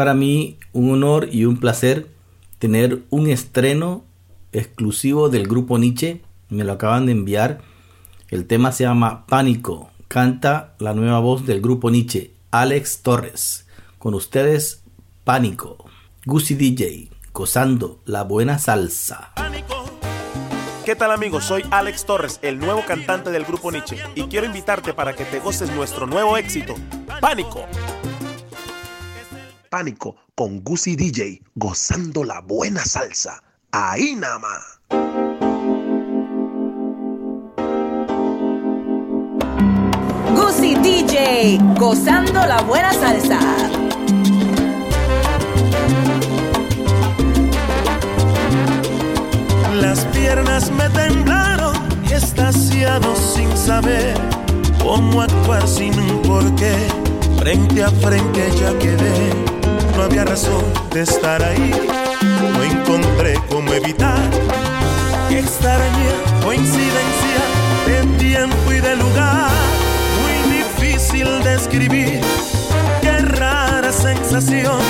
Para mí, un honor y un placer tener un estreno exclusivo del grupo Nietzsche. Me lo acaban de enviar. El tema se llama Pánico. Canta la nueva voz del grupo Nietzsche, Alex Torres. Con ustedes, Pánico. Gucci DJ, gozando la buena salsa. ¿Qué tal amigos? Soy Alex Torres, el nuevo cantante del grupo Nietzsche, y quiero invitarte para que te goces nuestro nuevo éxito, Pánico. Pánico con Gucci DJ, gozando la buena salsa. Ahí nada más. Gucci DJ, gozando la buena salsa. Las piernas me temblaron y estasiado sin saber cómo actuar sin un porqué. Frente a frente ya quedé no había razón de estar ahí. No encontré cómo evitar que extraña coincidencia de tiempo y de lugar. Muy difícil de escribir, qué rara sensación.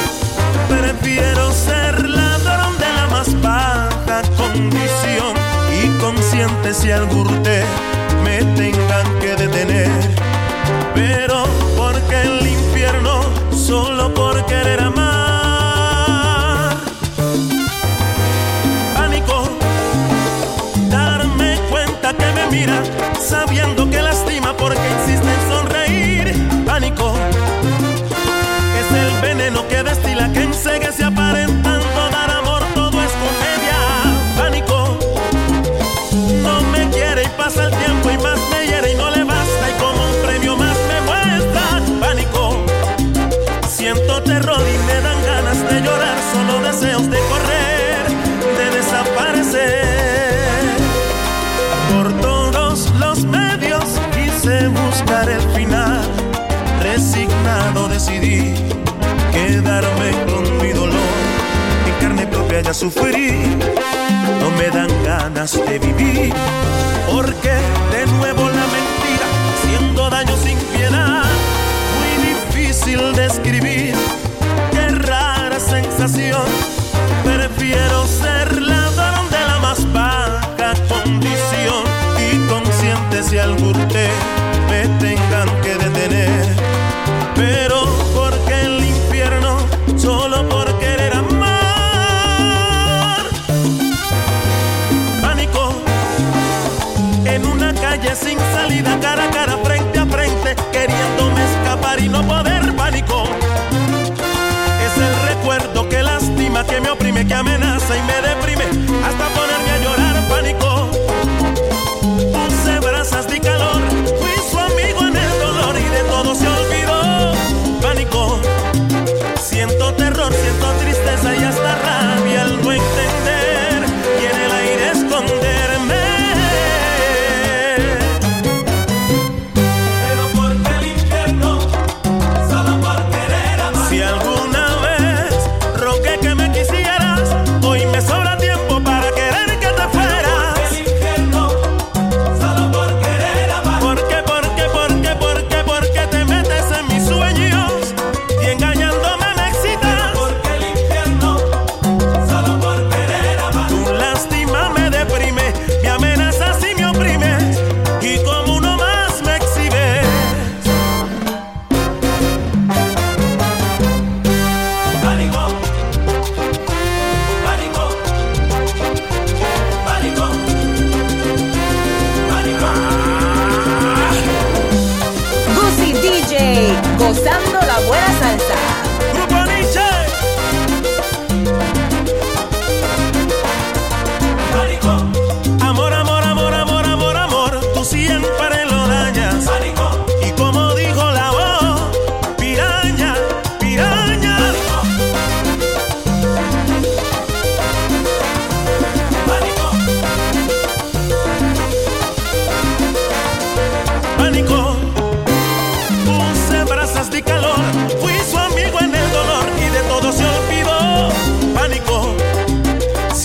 Prefiero ser ladrón de la más baja condición y consciente si al burte me tengan que detener. Pero porque sufrí. No me dan ganas de vivir. Porque de nuevo la mentira, haciendo daño sin piedad. Muy difícil de escribir. Qué rara sensación. Prefiero ser ladrón de la más baja condición. Y consciente si al te me tengan que detener. Sin salida, cara a cara, frente a frente, queriéndome escapar y no poder. Pánico es el recuerdo que lastima, que me oprime, que amenaza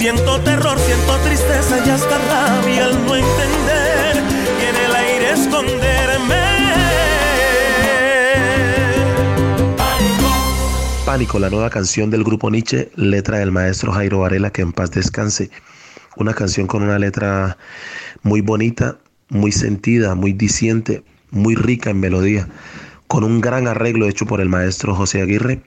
siento terror, siento tristeza y hasta rabia al no entender y en el aire esconderme. Pánico, la nueva canción del grupo Nietzsche, letra del maestro Jairo Varela, que en paz descanse. Una canción con una letra muy bonita, muy sentida, muy diciente, muy rica en melodía, con un gran arreglo hecho por el maestro José Aguirre.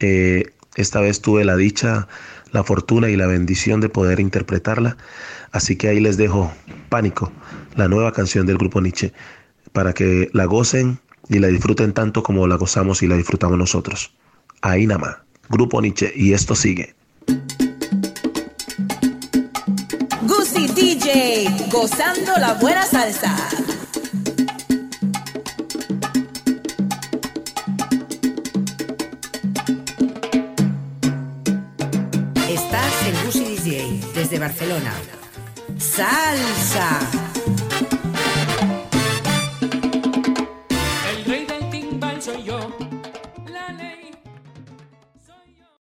Eh, esta vez tuve la dicha, la fortuna y la bendición de poder interpretarla. Así que ahí les dejo Pánico, la nueva canción del grupo Nietzsche, para que la gocen y la disfruten tanto como la gozamos y la disfrutamos nosotros. Ahí nada más, grupo Nietzsche, y esto sigue. Gucci DJ, gozando la buena salsa. Barcelona. Salsa.